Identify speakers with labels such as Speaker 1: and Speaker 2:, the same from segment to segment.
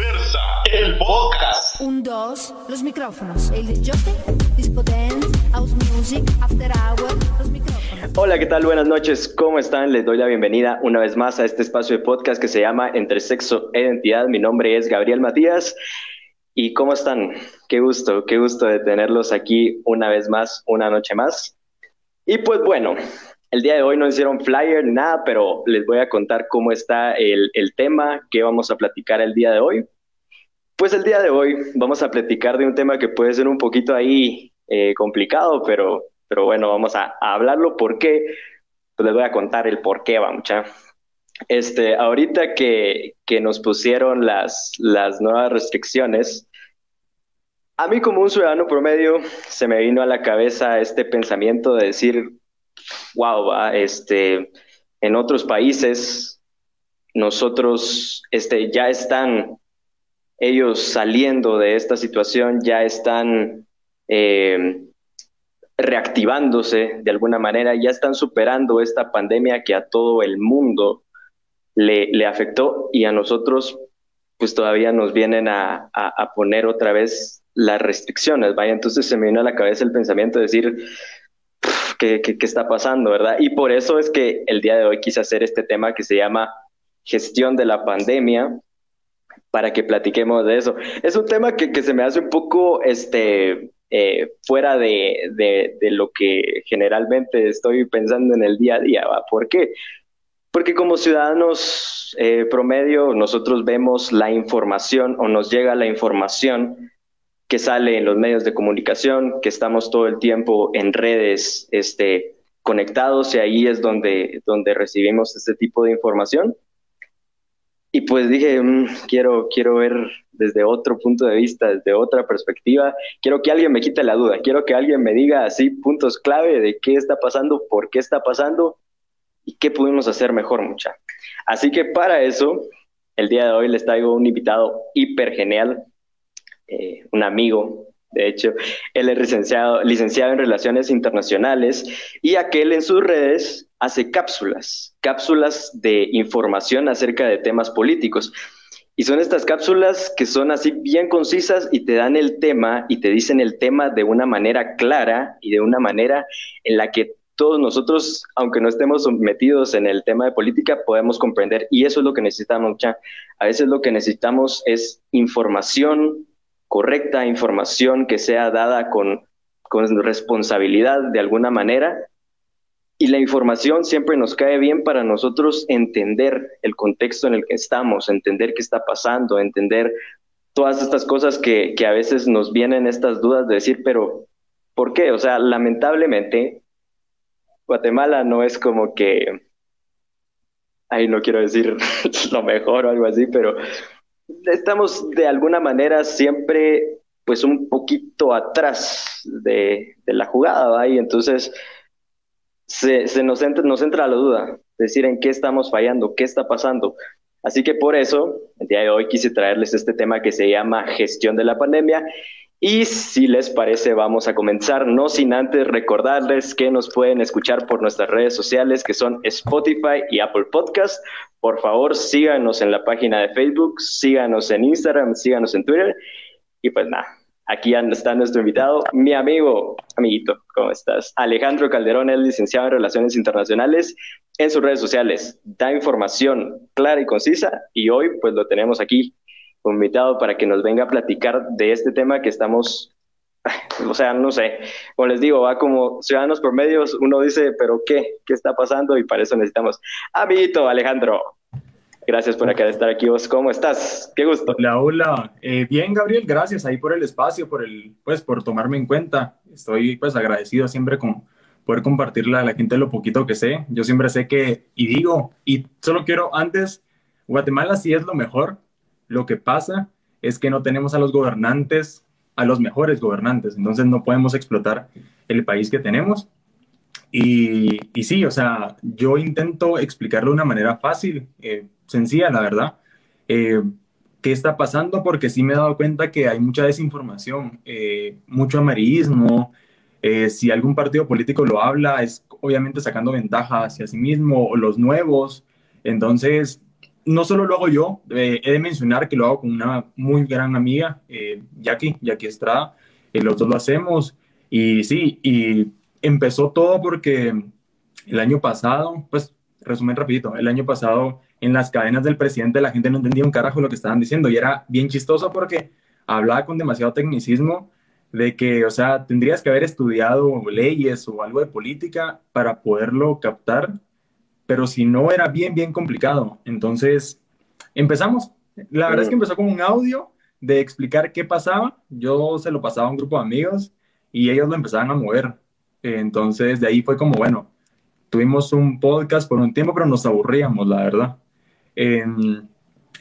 Speaker 1: Diversa, el podcast.
Speaker 2: Un, dos, los micrófonos. El disco dance, house music, after hour, los micrófonos.
Speaker 3: Hola, ¿qué tal? Buenas noches. ¿Cómo están? Les doy la bienvenida una vez más a este espacio de podcast que se llama Entre Sexo e Identidad. Mi nombre es Gabriel Matías. ¿Y cómo están? Qué gusto, qué gusto de tenerlos aquí una vez más, una noche más. Y pues bueno, el día de hoy no hicieron flyer nada, pero les voy a contar cómo está el, el tema que vamos a platicar el día de hoy. Pues el día de hoy vamos a platicar de un tema que puede ser un poquito ahí eh, complicado, pero, pero bueno, vamos a, hablarlo porque pues les voy a contar el por qué, va mucha. Este, ahorita que, que nos pusieron las, las nuevas restricciones, a mí como un ciudadano promedio se me vino a la cabeza este pensamiento de decir, wow, va, este, en otros países nosotros este, ya están ellos saliendo de esta situación, ya están eh, reactivándose de alguna manera, ya están superando esta pandemia que a todo el mundo le, le afectó y a nosotros pues todavía nos vienen a, a, a, poner otra vez las restricciones, vaya, entonces se me vino a la cabeza el pensamiento de decir, ¿qué, qué, qué está pasando, verdad? Y por eso es que el día de hoy quise hacer este tema que se llama gestión de la pandemia, para que platiquemos de eso. Es un tema que, que se me hace un poco este, eh, fuera de, de, de, lo que generalmente estoy pensando en el día a día. ¿va? ¿Por qué? Porque como ciudadanos eh, promedio nosotros vemos la información o nos llega la información que sale en los medios de comunicación, que estamos todo el tiempo en redes este, conectados y ahí es donde, donde recibimos este tipo de información. Y pues dije, mmm, quiero, quiero ver desde otro punto de vista, desde otra perspectiva. Quiero que alguien me quite la duda, quiero que alguien me diga así puntos clave de qué está pasando, por qué está pasando y qué pudimos hacer mejor, mucha. Así que para eso, el día de hoy les traigo un invitado hiper genial, eh, un amigo, de hecho, él es licenciado, licenciado en Relaciones Internacionales y aquel en sus redes hace cápsulas, cápsulas de información acerca de temas políticos. Y son estas cápsulas que son así bien concisas y te dan el tema y te dicen el tema de una manera clara y de una manera en la que todos nosotros, aunque no estemos metidos en el tema de política, podemos comprender. Y eso es lo que necesitamos. A veces lo que necesitamos es información correcta, información que sea dada con, con responsabilidad de alguna manera y la información siempre nos cae bien para nosotros entender el contexto en el que estamos, entender qué está pasando, entender todas estas cosas que, que, a veces nos vienen estas dudas de decir, pero ¿por qué? O sea, lamentablemente, Guatemala no es como que, ahí no quiero decir lo mejor o algo así, pero estamos de alguna manera siempre pues un poquito atrás de, de la jugada. Y entonces se, se nos, entra, nos entra la duda, decir en qué estamos fallando, qué está pasando. Así que por eso, el día de hoy quise traerles este tema que se llama gestión de la pandemia. Y si les parece, vamos a comenzar, no sin antes recordarles que nos pueden escuchar por nuestras redes sociales, que son Spotify y Apple Podcast. Por favor, síganos en la página de Facebook, síganos en Instagram, síganos en Twitter. Y pues nada, Aquí está nuestro invitado, mi amigo, amiguito, ¿cómo estás? Alejandro Calderón es licenciado en Relaciones Internacionales en sus redes sociales. Da información clara y concisa y hoy pues lo tenemos aquí invitado para que nos venga a platicar de este tema que estamos, o sea, no sé, como les digo, va como ciudadanos por medios, uno dice, pero ¿qué? ¿Qué está pasando? Y para eso necesitamos, amiguito Alejandro, Gracias por estar aquí vos. ¿Cómo estás? Qué gusto.
Speaker 4: Hola, hola. Eh, bien, Gabriel, gracias ahí por el espacio, por el, pues, por tomarme en cuenta. Estoy, pues, agradecido siempre con poder compartirle a la gente lo poquito que sé. Yo siempre sé que, y digo, y solo quiero antes, Guatemala sí es lo mejor. Lo que pasa es que no tenemos a los gobernantes, a los mejores gobernantes. Entonces no podemos explotar el país que tenemos. Y, y sí, o sea, yo intento explicarlo de una manera fácil. Eh, sencilla, la verdad. Eh, ¿Qué está pasando? Porque sí me he dado cuenta que hay mucha desinformación, eh, mucho amarillismo. Eh, si algún partido político lo habla, es obviamente sacando ventaja hacia sí mismo o los nuevos. Entonces, no solo lo hago yo, eh, he de mencionar que lo hago con una muy gran amiga, eh, Jackie, Jackie Estrada, y los dos lo hacemos. Y sí, y empezó todo porque el año pasado, pues resumen rapidito, el año pasado en las cadenas del presidente la gente no entendía un carajo lo que estaban diciendo y era bien chistoso porque hablaba con demasiado tecnicismo de que, o sea, tendrías que haber estudiado leyes o algo de política para poderlo captar, pero si no era bien, bien complicado. Entonces, empezamos. La verdad es que empezó con un audio de explicar qué pasaba. Yo se lo pasaba a un grupo de amigos y ellos lo empezaban a mover. Entonces, de ahí fue como, bueno, tuvimos un podcast por un tiempo, pero nos aburríamos, la verdad.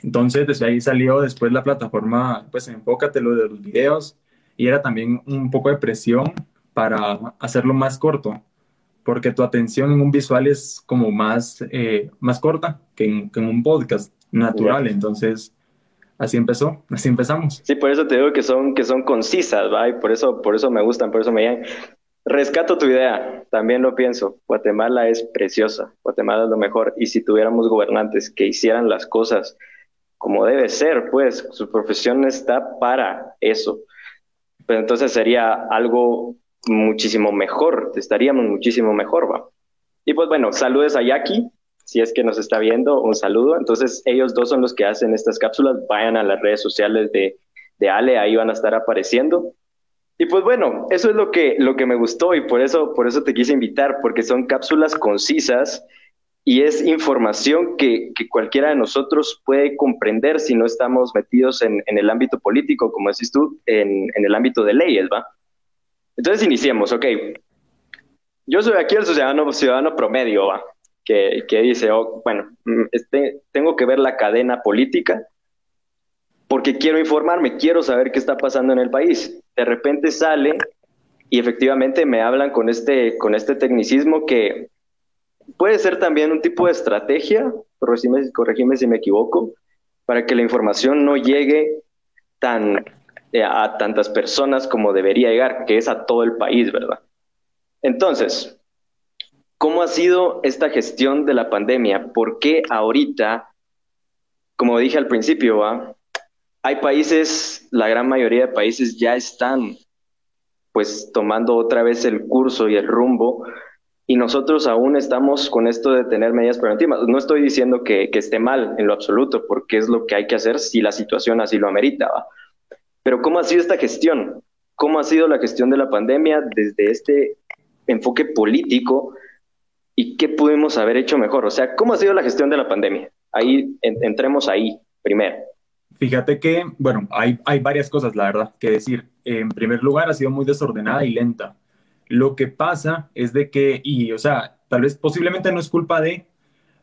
Speaker 4: entonces, desde ahí salió después la plataforma, pues enfócate lo de los videos y era también un poco de presión para hacerlo más corto, porque tu atención en un visual es como más, eh, más corta que en, un podcast natural, entonces así empezó, así empezamos.
Speaker 3: Sí, por eso te digo que son, que son concisas, ¿va? Y por eso, por eso me gustan, por eso me llaman. Rescato tu idea, también lo pienso. Guatemala es preciosa, Guatemala es lo mejor. Y si tuviéramos gobernantes que hicieran las cosas como debe ser, pues su profesión está para eso pero entonces sería algo muchísimo mejor, estaríamos muchísimo mejor, ¿va? Y pues bueno, saludos a Jackie, si es que nos está viendo, un saludo. Entonces ellos dos son los que hacen estas cápsulas, vayan a las redes sociales de, de Ale, ahí van a estar apareciendo. Y pues bueno, eso es lo que, lo que me gustó y por eso, por eso te quise invitar, porque son cápsulas concisas y es información que, cualquiera de nosotros puede comprender si no estamos metidos en, el ámbito político, como decís tú, en, el ámbito de leyes, ¿va? Entonces iniciemos, ok. Yo soy aquí el ciudadano, promedio, ¿va? Que, dice, oh, bueno, mm, este, tengo que ver la cadena política porque quiero informarme, quiero saber qué está pasando en el país. De repente sale y efectivamente me hablan con este, con este tecnicismo que puede ser también un tipo de estrategia, corregime, si me equivoco, para que la información no llegue tan, a tantas personas como debería llegar, que es a todo el país, ¿verdad? Entonces, ¿cómo ha sido esta gestión de la pandemia? ¿Por qué ahorita, como dije al principio, hay países, la gran mayoría de países ya están pues tomando otra vez el curso y el rumbo y nosotros aún estamos con esto de tener medidas preventivas. No estoy diciendo que, esté mal en lo absoluto, porque es lo que hay que hacer si la situación así lo amerita. Pero ¿cómo ha sido esta gestión? ¿Cómo ha sido la gestión de la pandemia desde este enfoque político? ¿Y qué pudimos haber hecho mejor? O sea, ¿cómo ha sido la gestión de la pandemia? Ahí entremos ahí primero.
Speaker 4: Fíjate que, bueno, hay, hay varias cosas, la verdad, que decir. En primer lugar, ha sido muy desordenada y lenta lo que pasa es de que, y o sea, tal vez posiblemente no es culpa de,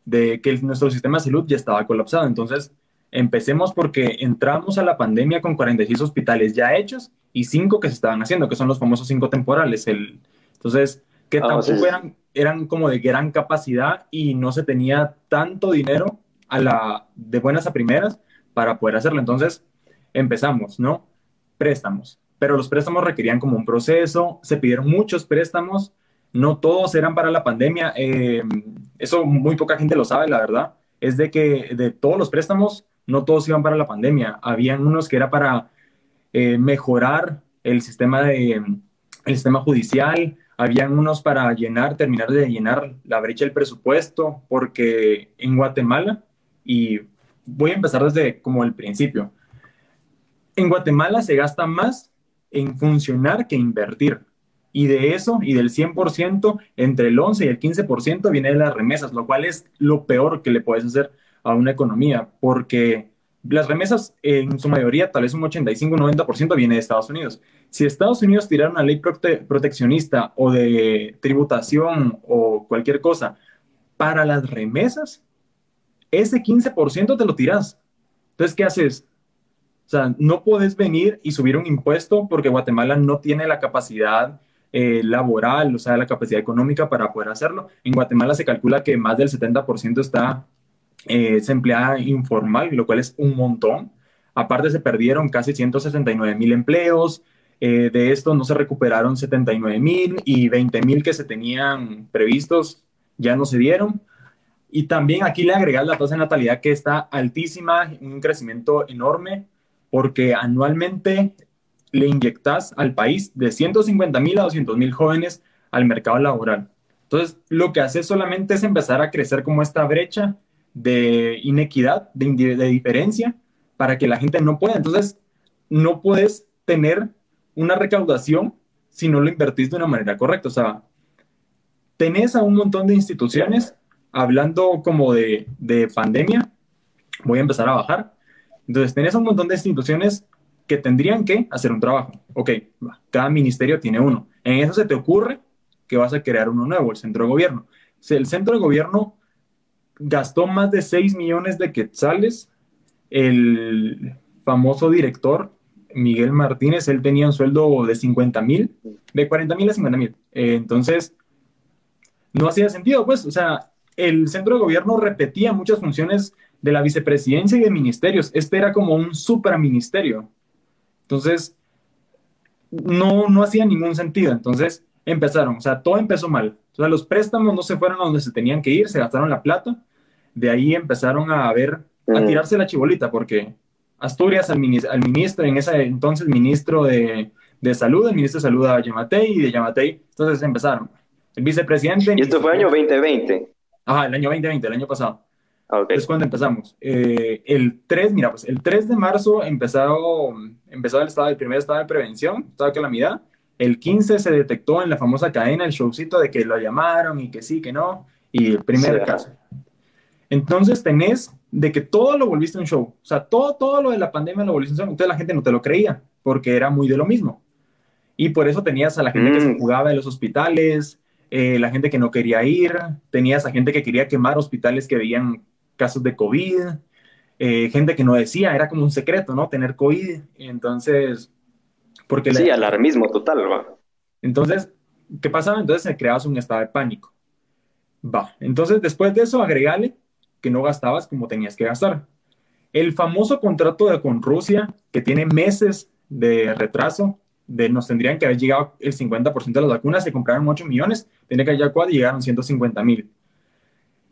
Speaker 4: de que nuestro sistema de salud ya estaba colapsado. Entonces, empecemos porque entramos a la pandemia con 46 hospitales ya hechos y 5 que se estaban haciendo, que son los famosos 5 temporales. El, entonces, que ah, tampoco eran, eran como de gran capacidad y no se tenía tanto dinero a la, de buenas a primeras para poder hacerlo. Entonces, empezamos, ¿no? Préstamos pero los préstamos requerían como un proceso, se pidieron muchos préstamos, no todos eran para la pandemia, eh, eso muy poca gente lo sabe, la verdad, es de que de todos los préstamos, no todos iban para la pandemia, habían unos que era para eh, mejorar el sistema, de, el sistema judicial, habían unos para llenar, terminar de llenar la brecha del presupuesto, porque en Guatemala, y voy a empezar desde como el principio, en Guatemala se gasta más en funcionar que invertir. Y de eso, y del 100%, entre el 11 y el 15% viene de las remesas, lo cual es lo peor que le puedes hacer a una economía, porque las remesas en su mayoría, tal vez un 85-90% viene de Estados Unidos. Si Estados Unidos tirara una ley proteccionista o de tributación o cualquier cosa para las remesas, ese 15% te lo tiras. Entonces, ¿qué haces? O sea, no puedes venir y subir un impuesto porque Guatemala no tiene la capacidad eh, laboral, o sea, la capacidad económica para poder hacerlo. En Guatemala se calcula que más del 70% está eh, empleada informal, lo cual es un montón. Aparte se perdieron casi 169 mil empleos, eh, de esto no se recuperaron 79 mil y 20 mil que se tenían previstos ya no se dieron. Y también aquí le agregas la tasa de natalidad que está altísima, un crecimiento enorme, porque anualmente le inyectas al país de 150 mil a 200 mil jóvenes al mercado laboral. Entonces, lo que hace solamente es empezar a crecer como esta brecha de inequidad, de, de diferencia, para que la gente no pueda. Entonces, no puedes tener una recaudación si no lo invertís de una manera correcta. O sea, tenés a un montón de instituciones hablando como de, de pandemia. Voy a empezar a bajar. Entonces, tenés un montón de instituciones que tendrían que hacer un trabajo. Ok, cada ministerio tiene uno. En eso se te ocurre que vas a crear uno nuevo, el centro de gobierno. El centro de gobierno gastó más de 6 millones de quetzales. El famoso director, Miguel Martínez, él tenía un sueldo de 50 mil, de 40 mil a 50 mil. Eh, entonces, no hacía sentido, pues, o sea, el centro de gobierno repetía muchas funciones de la vicepresidencia y de ministerios. Este era como un superministerio. Entonces, no, no hacía ningún sentido. Entonces, empezaron, o sea, todo empezó mal. O sea, los préstamos no se fueron a donde se tenían que ir, se gastaron la plata. De ahí empezaron a ver, a mm. tirarse la chibolita, porque Asturias, al, al ministro, en ese entonces ministro de, de Salud, el ministro de Salud a Yamatei, y de Yamatei, entonces empezaron. El vicepresidente...
Speaker 3: ¿Y esto fue año 2020?
Speaker 4: Ajá, el año 2020, el año pasado. Ah, okay. Es cuando empezamos. Eh, el 3, mira, pues el 3 de marzo empezó, empezó el, estado, el primer estado de prevención, estado de calamidad. El 15 se detectó en la famosa cadena el showcito de que lo llamaron y que sí, que no, y el primer caso. Entonces tenés de que todo lo volviste un show. O sea, todo, todo lo de la pandemia lo volviste un show. Entonces la gente no te lo creía, porque era muy de lo mismo. Y por eso tenías a la gente que se mm. jugaba en los hospitales, eh, la gente que no quería ir, tenías a gente que quería quemar hospitales que veían casos de COVID, eh, gente que no decía, era como un secreto, ¿no? Tener COVID. Entonces,
Speaker 3: porque... Sí, alarmismo total, ¿va?
Speaker 4: Entonces, ¿qué pasaba? Entonces se creaba un estado de pánico. Va, entonces después de eso, agregale no gastabas como tenías que gastar. El famoso contrato de, con Rusia, que tiene meses de retraso, de nos tendrían que haber llegado el 50% de las vacunas, se compraron 8 millones, tenía que llegar cuatro y llegaron 150 mil.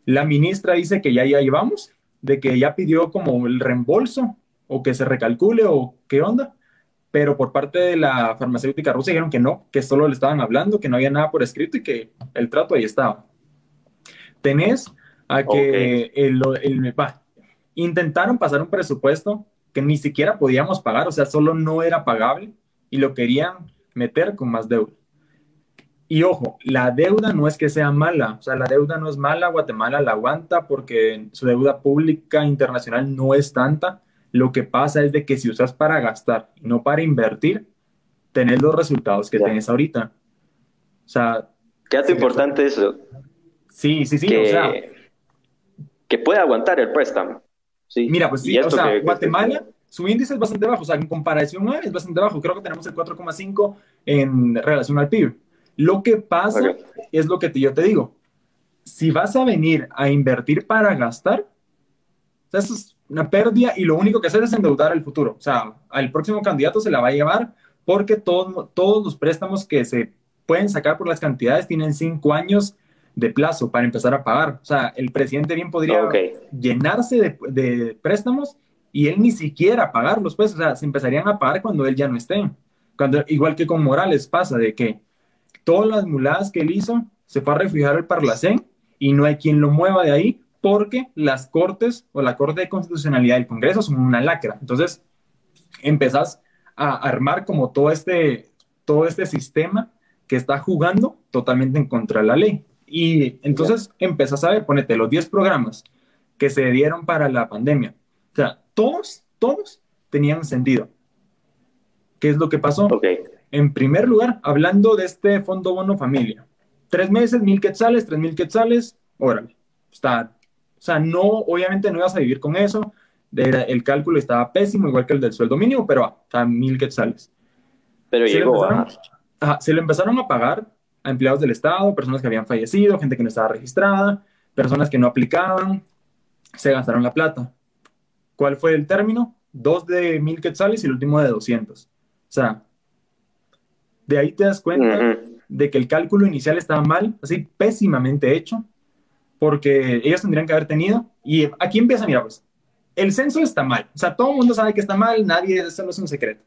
Speaker 4: La ministra dice que ya, ya llevamos, de que ya pidió como el reembolso o que se recalcule o qué onda, pero por parte de la farmacéutica rusa dijeron que no, que solo le estaban hablando, que no había nada por escrito y que el trato ahí estaba. Tenés a que el, el, intentaron pasar un presupuesto que ni siquiera podíamos pagar, o sea, solo no era pagable y lo querían meter con más deuda. Y ojo, la deuda no es que sea mala, o sea, la deuda no es mala, Guatemala la aguanta porque su deuda pública internacional no es tanta. Lo que pasa es de que si usas para gastar y no para invertir, tenés los resultados que tenés ahorita. O sea...
Speaker 3: ¿Qué hace importante eso?
Speaker 4: Sí, sí, sí, que, o sea...
Speaker 3: Que puede aguantar el préstamo.
Speaker 4: Sí. Mira, pues sí, o sea, Guatemala, su índice es bastante bajo, o sea, en comparación a es bastante bajo. Creo que tenemos el 4,5 en relación al PIB lo que pasa es lo que yo te digo. Si vas a venir a invertir para gastar, eso es una pérdida y lo único que haces es endeudar el futuro. O sea, al próximo candidato se la va a llevar porque todos, todos los préstamos que se pueden sacar por las cantidades tienen cinco años de plazo para empezar a pagar. O sea, el presidente bien podría llenarse de, de, préstamos y él ni siquiera pagarlos, pues, o sea, se empezarían a pagar cuando él ya no esté. Cuando, igual que con Morales pasa de que todas las muladas que él hizo, se fue a refugiar al Parlacén y no hay quien lo mueva de ahí porque las cortes o la Corte de Constitucionalidad del Congreso son una lacra. Entonces, empezás a armar como todo este, todo este sistema que está jugando totalmente en contra de la ley. Y entonces empezás a ver, ponete los 10 programas que se dieron para la pandemia. O sea, todos, todos tenían sentido. ¿Qué es lo que pasó?
Speaker 3: Okay.
Speaker 4: En primer lugar, hablando de este fondo bono familia, tres meses, mil quetzales, tres mil quetzales, órale, está, o sea, no, obviamente no ibas a vivir con eso, el cálculo estaba pésimo, igual que el del sueldo mínimo, pero a ah, mil quetzales.
Speaker 3: Pero se llegó
Speaker 4: a... se lo empezaron a pagar a empleados del Estado, personas que habían fallecido, gente que no estaba registrada, personas que no aplicaban, se gastaron la plata. ¿Cuál fue el término? Dos de mil quetzales y el último de 200. O sea, de ahí te das cuenta de que el cálculo inicial estaba mal, así pésimamente hecho, porque ellos tendrían que haber tenido, y aquí empieza, mira, pues, el censo está mal, o sea, todo el mundo sabe que está mal, nadie, eso no es un secreto.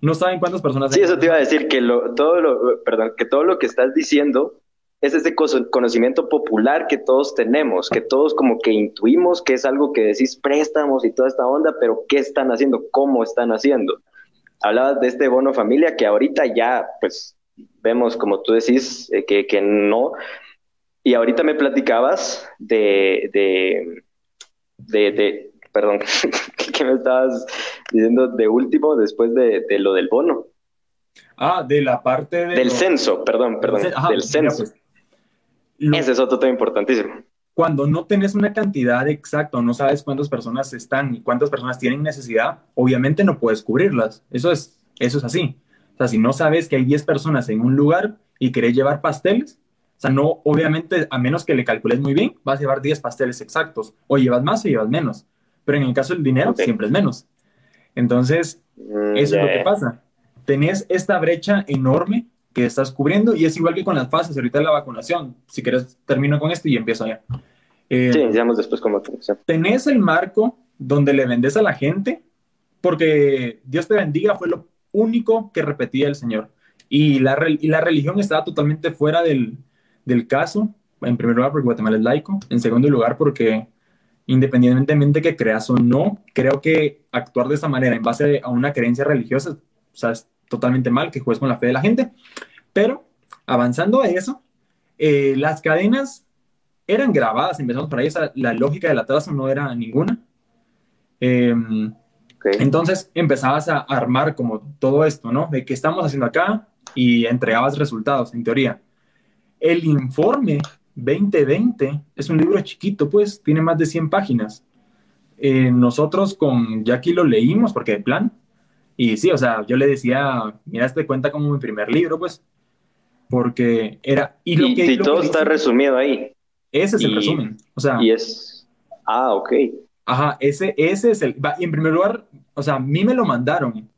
Speaker 4: No saben cuántas personas...
Speaker 3: Sí, eso te iba a decir, que lo, todo lo, perdón, que todo lo que estás diciendo es ese conocimiento popular que todos tenemos, que todos como que intuimos que es algo que decís préstamos y toda esta onda, pero ¿qué están haciendo? ¿Cómo están haciendo? Hablabas de este bono familia que ahorita ya, pues, vemos, como tú decís, eh, que, que no, y ahorita me platicabas de, de, de, perdón, ¿qué me estabas diciendo de último después de, lo del bono?
Speaker 4: Ah, de la parte
Speaker 3: del censo, perdón, perdón, del censo. Pues, Ese es otro tema importantísimo.
Speaker 4: Cuando no tenés una cantidad exacta no sabes cuántas personas están y cuántas personas tienen necesidad, obviamente no puedes cubrirlas. Eso es, eso es así. O sea, si no sabes que hay 10 personas en un lugar y querés llevar pasteles, o sea, no, obviamente, a menos que le calcules muy bien, vas a llevar 10 pasteles exactos. O llevas más o llevas menos. Pero en el caso del dinero, siempre es menos. Entonces, mm, eso es lo que pasa. Tenés esta brecha enorme que estás cubriendo y es igual que con las fases ahorita de la vacunación. Si quieres, termino con esto y empiezo ya.
Speaker 3: Eh, sí, iniciamos después con vacunación.
Speaker 4: Tenés el marco donde le vendes a la gente, porque Dios te bendiga fue lo único que repetía el Señor. Y la, y la religión estaba totalmente fuera del, del caso, en primer lugar porque Guatemala es laico, en segundo lugar porque independientemente de que creas o no, creo que actuar de esa manera en base a una creencia religiosa, o sea, es totalmente mal que juegues con la fe de la gente, pero avanzando a eso, eh, las cadenas eran grabadas, empezamos por ahí, la lógica del atraso no era ninguna. Em, entonces empezabas a armar como todo esto, ¿no? De qué estamos haciendo acá y entregabas resultados, en teoría. El informe 2020 es un libro chiquito, pues tiene más de 100 páginas. Eh, nosotros con Jackie lo leímos porque de plan. Y sí, o sea, yo le decía, mira, este cuenta como mi primer libro, pues, porque era...
Speaker 3: Y, lo que, todo está resumido ahí.
Speaker 4: Ese es el resumen. O sea...
Speaker 3: Y es... Ah, ok.
Speaker 4: Ajá, ese, ese es el... Y en primer lugar, o sea, a mí me lo mandaron.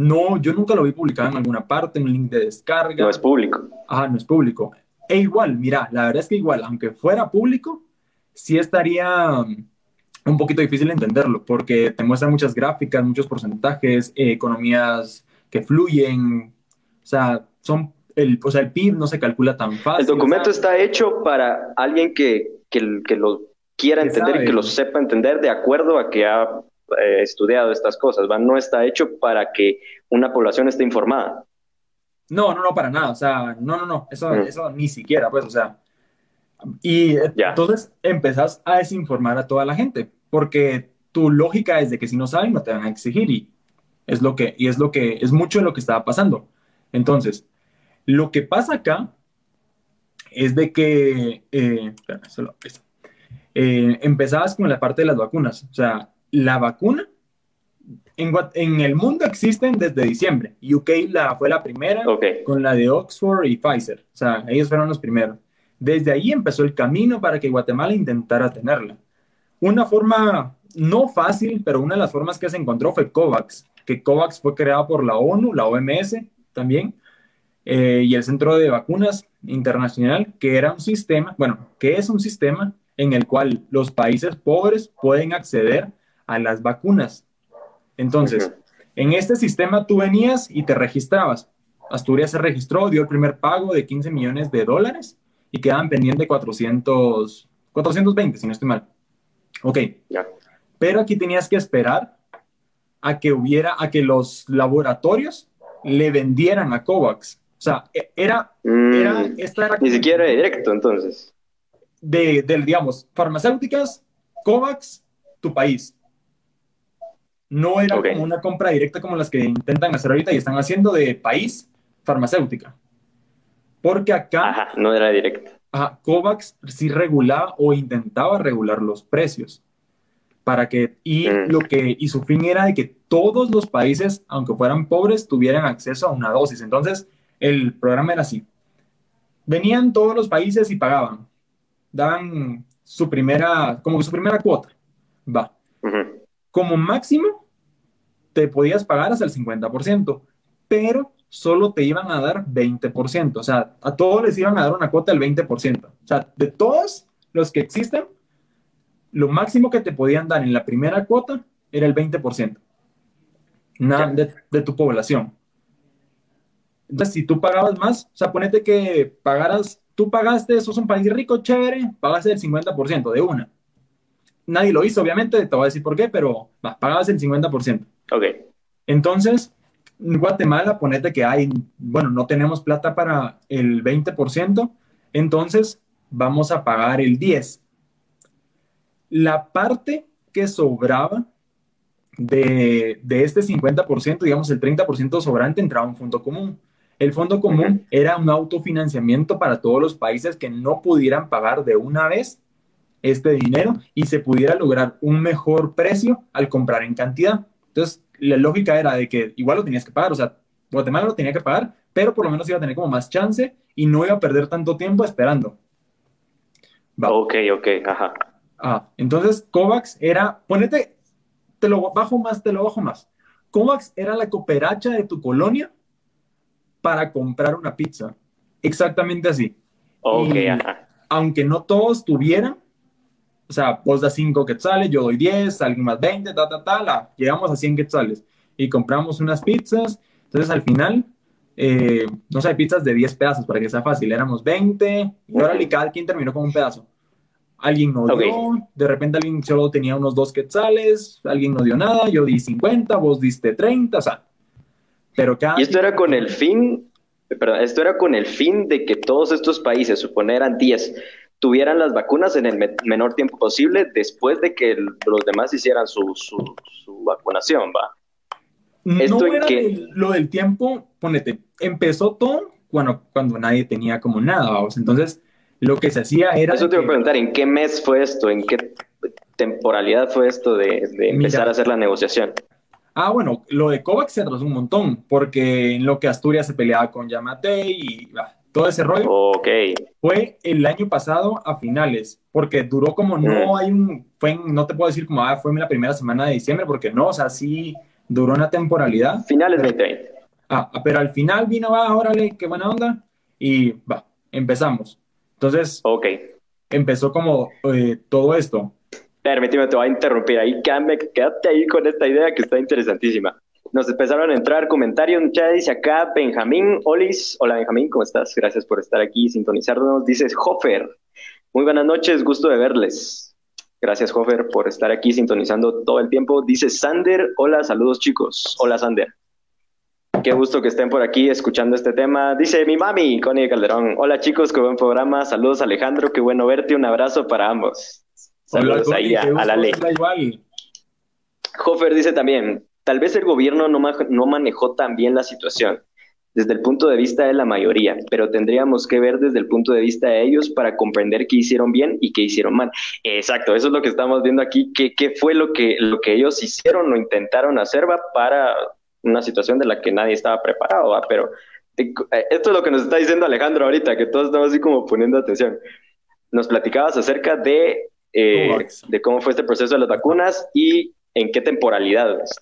Speaker 4: No, yo nunca lo vi publicado en alguna parte, en un link de descarga.
Speaker 3: No es público.
Speaker 4: Ajá, no es público. E igual, mira, la verdad es que igual, aunque fuera público, sí estaría um, un poquito difícil entenderlo, porque te muestra muchas gráficas, muchos porcentajes, eh, economías que fluyen, o sea, son el, o sea, el PIB no se calcula tan fácil.
Speaker 3: El documento está hecho para alguien que, que, que lo quiera entender y que lo sepa entender de acuerdo a que ha eh, estudiado estas cosas, ¿va? no está hecho para que una población esté informada.
Speaker 4: No, no, no, para nada, o sea, no, no, no, eso, mm. eso ni siquiera, pues, o sea, y entonces empezás a desinformar a toda la gente, porque tu lógica es de que si no saben no te van a exigir y es lo que, y es lo que, es mucho de lo que estaba pasando. Entonces, lo que pasa acá es de que, eh, solo, eh, empezabas con la parte de las vacunas, o sea, la vacuna en, en, el mundo existen desde diciembre. UK la, fue la primera con la de Oxford y Pfizer. O sea, ellos fueron los primeros. Desde ahí empezó el camino para que Guatemala intentara tenerla. Una forma no fácil, pero una de las formas que se encontró fue COVAX, que COVAX fue creado por la ONU, la OMS también, eh, y el Centro de Vacunas Internacional, que era un sistema, bueno, que es un sistema en el cual los países pobres pueden acceder a las vacunas. Entonces, en este sistema tú venías y te registrabas. Asturias se registró, dio el primer pago de 15 millones de dólares y quedaban pendientes 400, 420, si no estoy mal. Ok. Pero aquí tenías que esperar a que hubiera, a que los laboratorios le vendieran a COVAX. O sea, e, era,
Speaker 3: mm, era, Ni siquiera directo, entonces.
Speaker 4: De, de, digamos, farmacéuticas, COVAX, tu país. No era como una compra directa como las que intentan hacer ahorita y están haciendo de país farmacéutica. Porque acá...
Speaker 3: Ajá, no era directa.
Speaker 4: Ajá, COVAX sí regulaba o intentaba regular los precios. Para que, y, mm. lo que, y su fin era de que todos los países, aunque fueran pobres, tuvieran acceso a una dosis. Entonces, el programa era así. Venían todos los países y pagaban. Daban su primera, como su primera cuota. Va. Como máximo, te podías pagar hasta el 50%, pero solo te iban a dar 20%. O sea, a todos les iban a dar una cuota del 20%. O sea, de todos los que existen, lo máximo que te podían dar en la primera cuota era el 20% nada de, de, tu población. Entonces, si tú pagabas más, o sea, ponete que pagaras, tú pagaste, sos un país rico, chévere, pagaste el 50% de una. Nadie lo hizo, obviamente, te voy a decir por qué, pero pagabas el 50%.
Speaker 3: Ok.
Speaker 4: Entonces, en Guatemala, ponete que hay, bueno, no tenemos plata para el 20%, entonces vamos a pagar el 10%. La parte que sobraba de, de este 50%, digamos el 30% sobrante entraba a un fondo común. El fondo común era un autofinanciamiento para todos los países que no pudieran pagar de una vez este dinero y se pudiera lograr un mejor precio al comprar en cantidad. Entonces, la lógica era de que igual lo tenías que pagar, o sea, Guatemala lo tenía que pagar, pero por lo menos iba a tener como más chance y no iba a perder tanto tiempo esperando.
Speaker 3: Ok, ok, ajá.
Speaker 4: Ah, entonces COVAX era, ponete, te lo bajo más, te lo bajo más. COVAX era la cooperacha de tu colonia para comprar una pizza. Exactamente así.
Speaker 3: Ok,
Speaker 4: Aunque no todos tuvieran, o sea, vos das 5 quetzales, yo doy 10, alguien más 20, ta, ta, ta, llegamos a 100 quetzales y compramos unas pizzas. Entonces, al final, eh, no sé, pizzas de 10 pedazos para que sea fácil, éramos 20 y ahora cada quien terminó con un pedazo. Alguien no dio, de repente alguien solo tenía unos dos quetzales, alguien no dio nada, yo di 50, vos diste 30, o sea, pero cada...
Speaker 3: Y esto era con el fin, perdón, esto era con el fin de que todos estos países, suponer 10, tuvieran las vacunas en el menor tiempo posible después de que los demás hicieran su, su, vacunación, ¿va?
Speaker 4: No era lo del tiempo, ponete, empezó todo cuando, cuando nadie tenía como nada, vamos, entonces lo que se hacía era...
Speaker 3: Eso te iba a preguntar, ¿en qué mes fue esto? ¿En qué temporalidad fue esto de, empezar a hacer la negociación?
Speaker 4: Ah, bueno, lo de COVAX se atrasó un montón, porque en lo que Asturias se peleaba con Yamate y todo ese rollo.
Speaker 3: Ok.
Speaker 4: Fue el año pasado a finales, porque duró como no hay un, fue no te puedo decir como, ah, fue la primera semana de diciembre, porque no, o sea, sí duró una temporalidad.
Speaker 3: Finales de 2020.
Speaker 4: Ah, pero al final vino, va, órale, qué buena onda, y va, empezamos. Entonces,
Speaker 3: okay.
Speaker 4: empezó como eh, todo esto.
Speaker 3: Permíteme, te voy a interrumpir ahí. Quédate ahí con esta idea que está interesantísima. Nos empezaron a entrar comentarios. Ya dice acá Benjamín Olis. Hola Benjamín, ¿cómo estás? Gracias por estar aquí y sintonizarnos. Dices Hofer. Muy buenas noches, gusto de verles. Gracias, Hofer, por estar aquí sintonizando todo el tiempo. Dice Sander. Hola, saludos chicos. Hola, Sander. Qué gusto que estén por aquí escuchando este tema. Dice mi mami, Connie Calderón. Hola chicos, qué buen programa. Saludos Alejandro, qué bueno verte. Un abrazo para ambos. Saludos ahí a, la ley. Hofer dice también, tal vez el gobierno no, no manejó tan bien la situación desde el punto de vista de la mayoría, pero tendríamos que ver desde el punto de vista de ellos para comprender qué hicieron bien y qué hicieron mal. Exacto, eso es lo que estamos viendo aquí, qué, qué fue lo que, lo que ellos hicieron o intentaron hacer para una situación de la que nadie estaba preparado, pero eh, esto es lo que nos está diciendo Alejandro ahorita, que todos estamos así como poniendo atención. Nos platicabas acerca de, eh, de cómo fue este proceso de las vacunas y en qué temporalidades.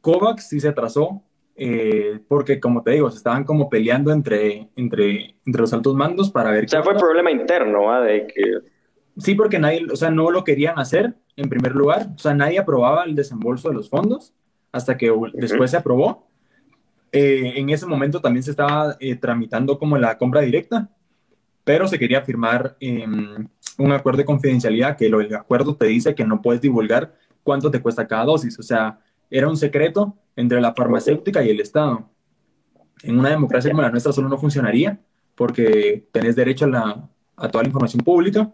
Speaker 4: COVAX sí se atrasó, eh, porque como te digo, se estaban como peleando entre, entre, entre los altos mandos para ver...
Speaker 3: O sea, fue problema interno, ¿ah? De que...
Speaker 4: Sí, porque nadie, o sea, no lo querían hacer en primer lugar, o sea, nadie aprobaba el desembolso de los fondos hasta que después se aprobó. Eh, en ese momento también se estaba eh, tramitando como la compra directa, pero se quería firmar em, un acuerdo de confidencialidad que el acuerdo te dice que no puedes divulgar cuánto te cuesta cada dosis. O sea, era un secreto entre la farmacéutica y el Estado. En una democracia como la nuestra solo no funcionaría porque tenés derecho a, la, a toda la información pública,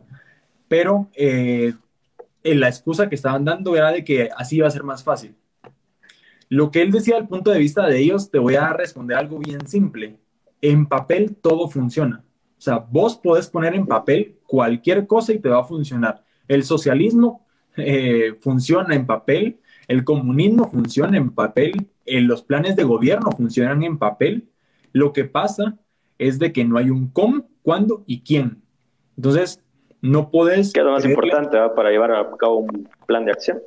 Speaker 4: pero eh, la excusa que estaban dando era de que así iba a ser más fácil. Lo que él decía del punto de vista de ellos, te voy a responder algo bien simple. En papel todo funciona. O sea, vos podés poner en papel cualquier cosa y te va a funcionar. El socialismo eh, funciona en papel, el comunismo funciona en papel, eh, los planes de gobierno funcionan en papel. Lo que pasa es de que no hay un cómo, cuándo y quién. Entonces, no puedes...
Speaker 3: ¿Qué es lo más importante para llevar a cabo un plan de acción?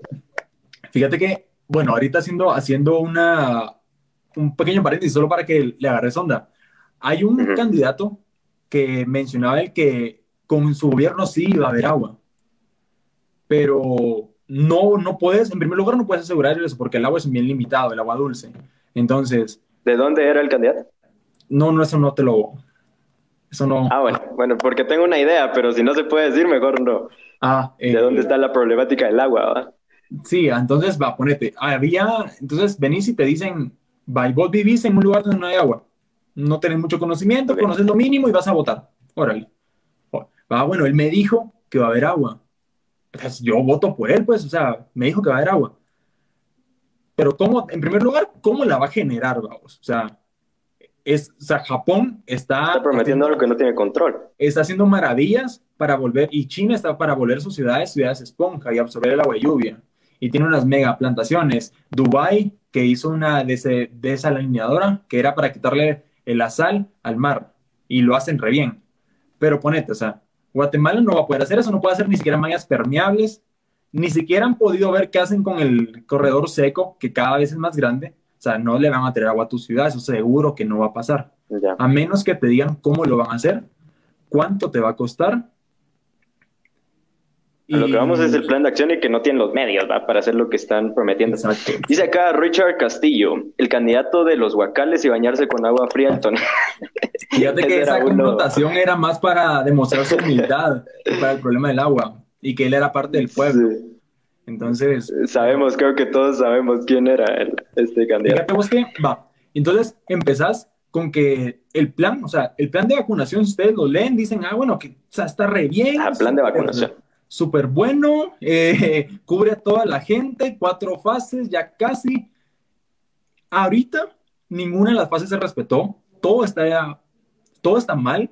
Speaker 4: Fíjate que bueno, ahorita haciendo, haciendo una, un pequeño paréntesis solo para que le agarres onda. Hay un candidato que mencionaba el que con su gobierno sí iba a haber agua, pero no, no puedes, en primer lugar no puedes asegurar eso porque el agua es bien limitado, el agua dulce. Entonces...
Speaker 3: ¿De dónde era el candidato?
Speaker 4: No, no, eso no te lo... Eso no...
Speaker 3: Ah, bueno, bueno, porque tengo una idea, pero si no se puede decir, mejor no.
Speaker 4: Ah,
Speaker 3: ¿De dónde está la problemática del agua? ¿va?
Speaker 4: Sí, entonces va, ponete. Había, entonces venís y te dicen, va, y vos vivís en un lugar donde no hay agua. No tenés mucho conocimiento,
Speaker 3: Ok.
Speaker 4: conoces lo mínimo y vas a votar. Órale. Va, bueno, él me dijo que va a haber agua. Pues yo voto por él, pues, o sea, me dijo que va a haber agua. Pero ¿cómo, en primer lugar, cómo la va a generar, vamos? O sea, es, o sea, Japón está,
Speaker 3: Está prometiendo algo que no tiene control.
Speaker 4: está haciendo maravillas para volver, y China está para volver sus ciudades ciudades esponja y absorber el agua de lluvia. Y tiene unas mega plantaciones. Dubai que hizo una dese- desalinadora que era para quitarle la sal al mar. Y lo hacen re bien. Pero ponete, o sea, Guatemala no va a poder hacer eso, no puede hacer ni siquiera mallas permeables. Ni siquiera han podido ver qué hacen con el corredor seco, que cada vez es más grande. O sea, no le van a traer agua a tu ciudad, eso seguro que no va a pasar
Speaker 3: Ya.
Speaker 4: a menos que te digan cómo lo van a hacer, cuánto te va a costar.
Speaker 3: Lo que vamos es el plan de acción y que no tienen los medios ¿va? para hacer lo que están prometiendo.
Speaker 4: Exacto.
Speaker 3: Dice acá Richard Castillo, el candidato de los huacales y bañarse con agua fría tono.
Speaker 4: Fíjate que esa
Speaker 3: uno.
Speaker 4: connotación era más para demostrar su humildad para el problema del agua y que él era parte del pueblo.
Speaker 3: Sí.
Speaker 4: Entonces,
Speaker 3: Sabemos, creo que todos sabemos quién era el- este candidato.
Speaker 4: fíjate que va. Entonces empezás con que el plan, o sea, el plan de vacunación, ustedes lo leen, dicen, ah, bueno, que o sea, está re bien.
Speaker 3: Ah, plan de vacunación.
Speaker 4: Súper bueno, eh, cubre a toda la gente, cuatro fases, ya casi. Ahorita ninguna de las fases se respetó, todo está, todo está mal.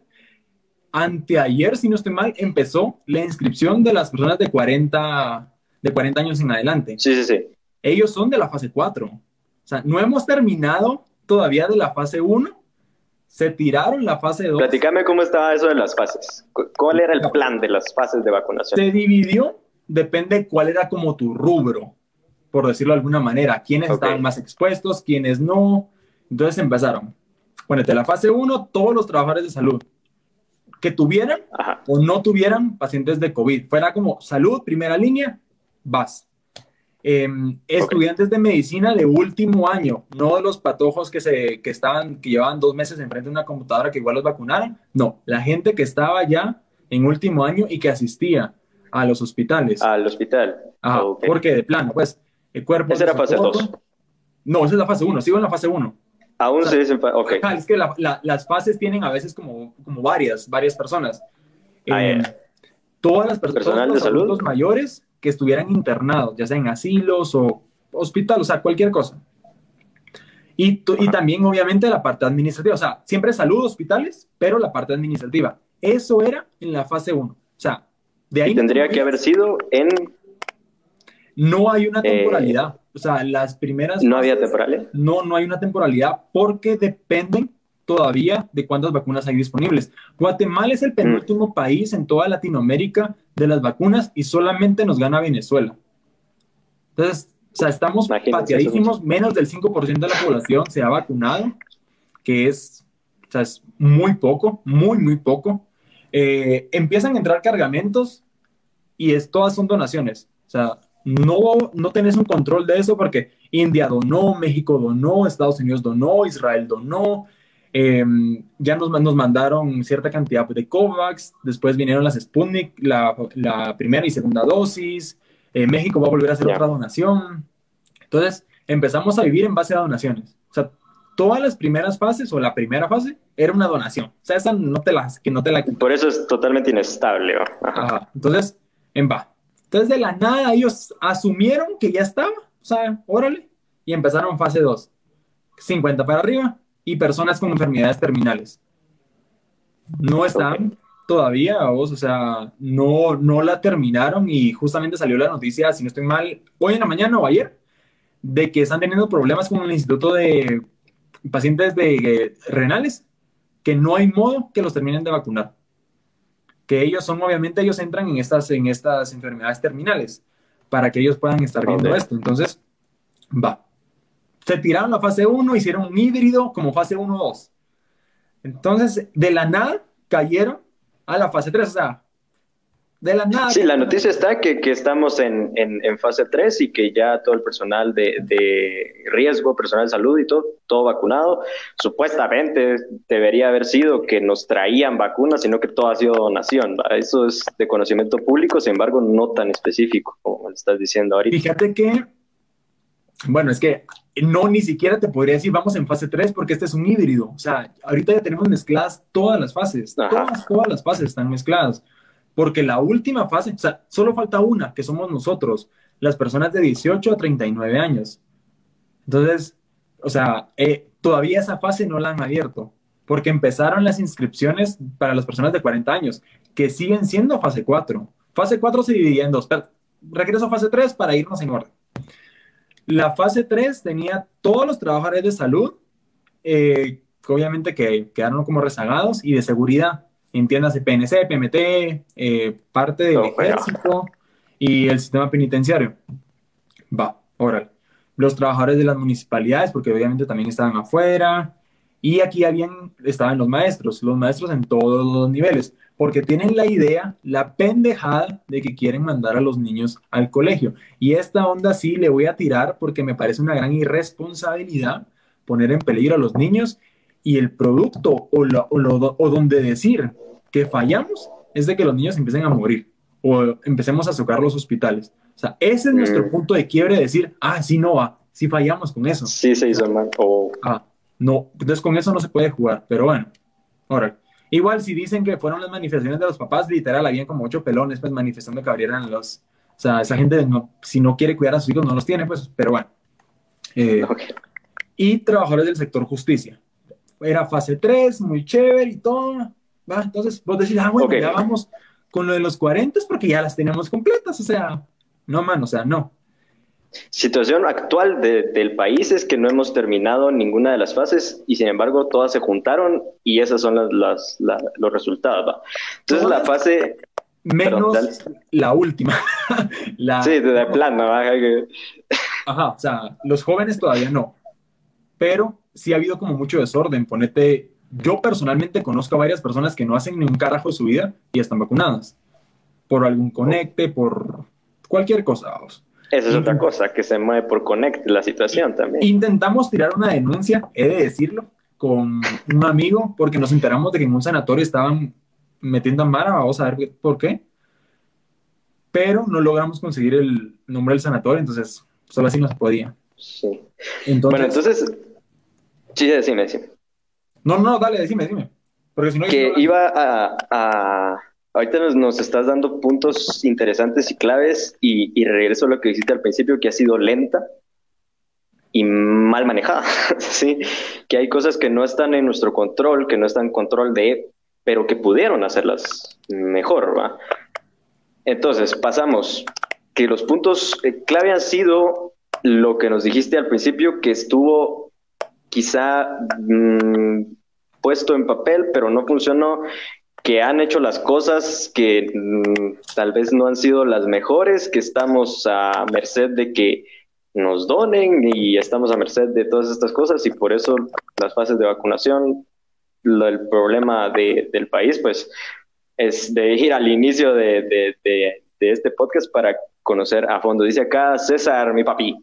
Speaker 4: Anteayer, si no estoy mal, empezó la inscripción de las personas de 40, de 40 años en adelante.
Speaker 3: Sí, sí, sí.
Speaker 4: Ellos son de la fase 4. O sea, no hemos terminado todavía de la fase 1. Se tiraron la fase 2.
Speaker 3: Platícame cómo estaba eso de las fases. Cu- ¿Cuál era el plan de las fases de vacunación?
Speaker 4: Se dividió, depende cuál era como tu rubro, por decirlo de alguna manera. Quiénes
Speaker 3: Ok.
Speaker 4: estaban más expuestos, quiénes no. Entonces empezaron. Ponete la fase 1, todos los trabajadores de salud que tuvieran
Speaker 3: Ajá.
Speaker 4: o no tuvieran pacientes de COVID. Fuera como salud, primera línea, vas. Em, estudiantes de medicina de último año, no de los patojos que, se, que, estaban, que llevaban dos meses enfrente de una computadora que igual los vacunaron. No, la gente que estaba ya en último año y que asistía a los hospitales.
Speaker 3: Al hospital.
Speaker 4: Ajá,
Speaker 3: Ok.
Speaker 4: Porque de plano, pues, el cuerpo...
Speaker 3: Esa era fase
Speaker 4: socorro-
Speaker 3: 2.
Speaker 4: No, esa es la fase 1, sigo en la fase 1.
Speaker 3: Aún
Speaker 4: O sea,
Speaker 3: se dicen. Ok.
Speaker 4: Es que la- la- las fases tienen a veces como, como varias, varias personas.
Speaker 3: Ah,
Speaker 4: Eh. Todas las personas,
Speaker 3: Personal de salud.
Speaker 4: adultos mayores que estuvieran internados, ya sea en asilos o hospital, o sea, cualquier cosa. Y, y también, obviamente, la parte administrativa, o sea, siempre salud, hospitales, pero la parte administrativa. Eso era en la fase 1. O sea, de ahí
Speaker 3: Y
Speaker 4: no
Speaker 3: tendría que haber sido en.
Speaker 4: No hay una
Speaker 3: Eh,
Speaker 4: temporalidad. o sea, las primeras.
Speaker 3: No había temporales.
Speaker 4: No, no hay una temporalidad porque dependen todavía de cuántas vacunas hay disponibles. Guatemala es el
Speaker 3: Mm.
Speaker 4: penúltimo país en toda Latinoamérica de las vacunas y solamente nos gana Venezuela. Entonces, o sea, estamos
Speaker 3: Imagínense
Speaker 4: pateadísimos, menos del 5% de la población se ha vacunado, que es, o sea, es muy poco, muy, muy poco. Eh, empiezan a entrar cargamentos y es, todas son donaciones. O sea, no, no tenés un control de eso porque India donó, México donó, Estados Unidos donó, Israel donó. Eh, ya nos, nos mandaron cierta cantidad de COVAX, después vinieron las Sputnik, la, la primera y segunda dosis. eh, México va a volver a hacer
Speaker 3: Ya.
Speaker 4: otra donación. Entonces, empezamos a vivir en base a donaciones. O sea, todas las primeras fases o la primera fase era una donación. O sea, esa no te la, que no te la
Speaker 3: Por eso es totalmente inestable. ¿va? Ajá.
Speaker 4: Ajá. Entonces, en va. Entonces, de la nada, ellos asumieron que ya estaba, o sea, órale, y empezaron fase 2. 50 para arriba y personas con enfermedades terminales. No están todavía, vos, o sea, no, no la terminaron y justamente salió la noticia, si no estoy mal, hoy en la mañana o ayer, de que están teniendo problemas con el Instituto de Pacientes de eh, Renales, que no hay modo que los terminen de vacunar que ellos son, obviamente, ellos entran en estas, en estas enfermedades terminales para que ellos puedan estar viendo esto. Entonces, va. Se tiraron la fase 1, hicieron un híbrido como fase 1-2. Entonces, de la nada, cayeron a la fase 3. O sea, de la nada.
Speaker 3: Sí, la noticia está que, que estamos en, en, en, fase 3 y que ya todo el personal de, de, riesgo, personal de salud y todo, todo vacunado. Supuestamente debería haber sido que nos traían vacunas, sino que todo ha sido donación. ¿va? Eso es de conocimiento público, sin embargo, no tan específico como estás diciendo ahorita.
Speaker 4: Fíjate que, bueno, es que no, ni siquiera te podría decir vamos en fase 3 porque este es un híbrido. O sea, ahorita ya tenemos mezcladas todas las fases. Todas, todas las fases están mezcladas. Porque la última fase, o sea, solo falta una, que somos nosotros, las personas de 18 a 39 años. Entonces, o sea, eh, todavía esa fase no la han abierto, porque empezaron las inscripciones para las personas de 40 años, que siguen siendo fase 4. Fase 4 se dividía en dos. Pero regreso a fase 3 para irnos en orden. La fase 3 tenía todos los trabajadores de salud, eh, obviamente que quedaron como rezagados, y de seguridad entiéndase PNC, PMT, eh, parte del ejército y el sistema penitenciario. Va, órale. Los trabajadores de las municipalidades, porque obviamente también estaban afuera. Y aquí alguien estaban los maestros, los maestros en todos los niveles, porque tienen la idea, la pendejada de que quieren mandar a los niños al colegio. Y esta onda sí le voy a tirar porque me parece una gran irresponsabilidad poner en peligro a los niños y el producto o, lo, o, lo, o donde decir que fallamos es de que los niños empiecen a morir o empecemos a socar los hospitales. O sea, ese es nuestro mm. punto de quiebre de decir, ah, sí, no va, sí fallamos con eso.
Speaker 3: Sí se hizo mal. O...
Speaker 4: Ah, no, entonces con eso no se puede jugar, pero bueno, ahora. Igual si dicen que fueron las manifestaciones de los papás, literal, habían como ocho pelones pues manifestando que abrieran los... O sea, esa gente, no, si no quiere cuidar a sus hijos, no los tiene, pues, pero bueno. Eh, okay. Y trabajadores del sector justicia. Era fase 3, muy chévere y todo ¿va? Entonces vos decís, ah, bueno, okay. ya vamos con lo de los 40 porque ya las tenemos completas, o sea, no, man, o sea, no.
Speaker 3: Situación actual de, del país es que no hemos terminado ninguna de las fases y sin embargo todas se juntaron y esas son las, las, la, los resultados. ¿va? Entonces la fase...
Speaker 4: Menos Perdón, la última.
Speaker 3: la, sí, de plano.
Speaker 4: Ajá, o sea, los jóvenes todavía no. Pero sí ha habido como mucho desorden. Ponete yo personalmente conozco a varias personas que no hacen ni un carajo de su vida y están vacunadas. Por algún conecte, por cualquier cosa. Vamos.
Speaker 3: Esa es otra cosa, que se mueve por conecte la situación también.
Speaker 4: Intentamos tirar una denuncia, he de decirlo, con un amigo, porque nos enteramos de que en un sanatorio estaban metiendo a Mara, vamos a ver por qué. Pero no logramos conseguir el nombre del sanatorio, entonces solo así no se podía.
Speaker 3: Sí. Entonces, bueno, entonces, sí, decime, decime.
Speaker 4: No, no, dale, decime, dime. Porque si no,
Speaker 3: que iba a, a, Ahorita nos, nos, estás dando puntos interesantes y claves y, y, regreso a lo que dijiste al principio, que ha sido lenta y mal manejada, ¿sí? Que hay cosas que no están en nuestro control, que no están en control de, pero que pudieron hacerlas mejor, ¿va? Entonces, pasamos, que los puntos eh, clave han sido lo que nos dijiste al principio, que estuvo quizá mmm, puesto en papel, pero no funcionó, que han hecho las cosas que mmm, tal vez no han sido las mejores, que estamos a merced de que nos donen y estamos a merced de todas estas cosas y por eso las fases de vacunación, el problema de, del país, pues es de ir al inicio de, de este podcast para conocer a fondo. Dice acá César, mi papi.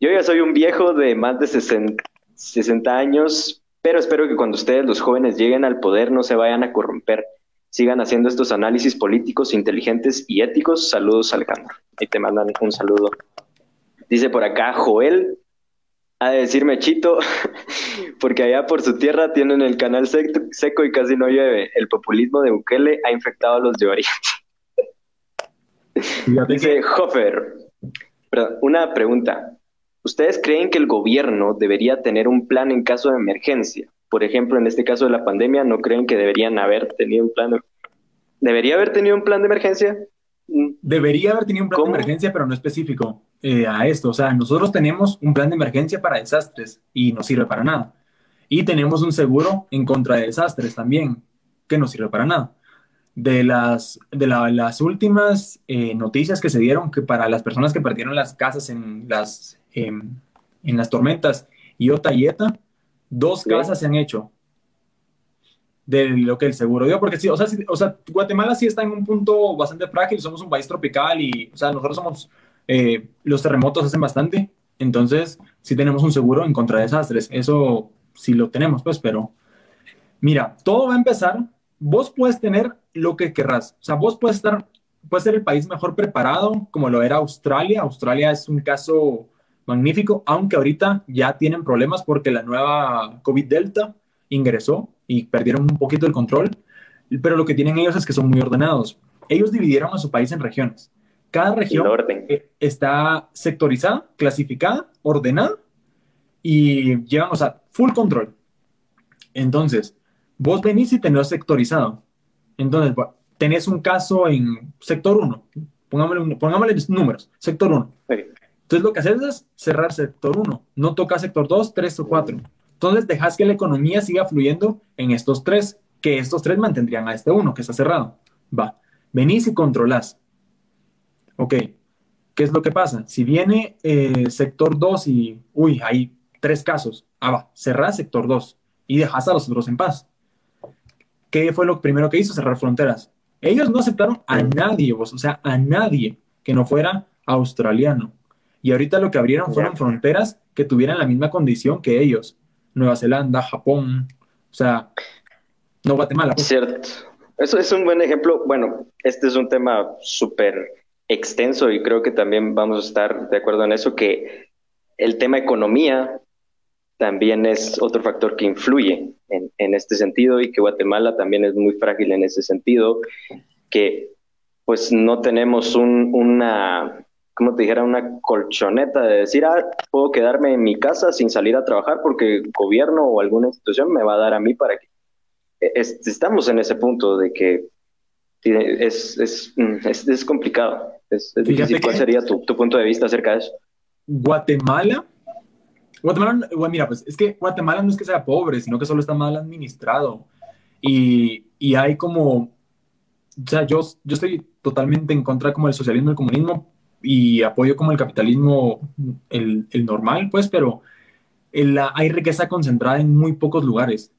Speaker 3: Yo ya soy un viejo de más de 60, 60 años, pero espero que cuando ustedes, los jóvenes, lleguen al poder no se vayan a corromper. Sigan haciendo estos análisis políticos inteligentes y éticos. Saludos, Alejandro. Y te mandan un saludo. Dice por acá Joel, a decirme Chito, porque allá por su tierra tienen el canal seco, y casi no llueve. El populismo de Bukele ha infectado a los de Oriente. Dice. Hofer, una pregunta. ¿Ustedes creen que el gobierno debería tener un plan en caso de emergencia? Por ejemplo, en este caso de la pandemia, ¿no creen que deberían haber tenido un plan? ¿Debería haber tenido un plan de emergencia?
Speaker 4: Debería haber tenido un plan ¿Cómo? de emergencia, pero no específico eh, a esto. O sea, nosotros tenemos un plan de emergencia para desastres y no sirve para nada. Y tenemos un seguro en contra de desastres también, que no sirve para nada. De las, de la, las últimas eh, noticias que se dieron, que para las personas que perdieron las casas en las eh, en las tormentas Iota y Eta, dos sí. casas se han hecho. de lo que el seguro dio, porque sí, o sea, o sea, Guatemala sí está en un punto bastante frágil, somos un país tropical y, o sea, nosotros somos, eh, los terremotos hacen bastante, entonces sí tenemos un seguro en contra de desastres, eso sí lo tenemos, pues, pero mira, todo va a empezar, vos puedes tener lo que querrás, o sea, vos puedes estar, puedes ser el país mejor preparado, como lo era Australia, Australia es un caso magnífico, aunque ahorita ya tienen problemas porque la nueva COVID Delta ingresó y perdieron un poquito el control, pero lo que tienen ellos es que son muy ordenados. Ellos dividieron a su país en regiones. Cada región eh, está sectorizada, clasificada, ordenada y llevan, o sea, full control. Entonces, vos venís y tenés sectorizado. Entonces, tenés un caso en sector 1, pongámosle, pongámosle números, sector 1. Entonces, lo que haces es cerrar sector 1, no toca sector 2, 3 o 4. Entonces dejas que la economía siga fluyendo en estos tres, que estos tres mantendrían a este uno que está cerrado. Va, venís y controlás. Ok, ¿qué es lo que pasa? Si viene eh, sector 2 y, uy, hay tres casos, ah, va, cerrás sector 2 y dejas a los otros en paz. ¿Qué fue lo primero que hizo? Cerrar fronteras. Ellos no aceptaron a nadie, vos, o sea, a nadie que no fuera australiano. Y ahorita lo que abrieron fueron fronteras que tuvieran la misma condición que ellos. Nueva Zelanda, Japón, o sea, no Guatemala.
Speaker 3: Pues. Cierto. Eso es un buen ejemplo. Bueno, este es un tema súper extenso y creo que también vamos a estar de acuerdo en eso, que el tema economía también es otro factor que influye en, en este sentido y que Guatemala también es muy frágil en ese sentido, que pues no tenemos un, una como te dijera, una colchoneta de decir, ah, puedo quedarme en mi casa sin salir a trabajar porque el gobierno o alguna institución me va a dar a mí para que... E, estamos en ese punto de que es, es, mm, es, es complicado. Es, difícil. ¿Cuál sería tu, tu, punto de vista acerca de eso?
Speaker 4: Guatemala. Guatemala, mira, pues es que Guatemala no es que sea pobre, sino que solo está mal administrado. Y, y hay como, o sea, yo, yo estoy totalmente en contra como del socialismo y el comunismo, y apoyo como el capitalismo, el, el normal, pues, pero hay riqueza concentrada en muy pocos lugares.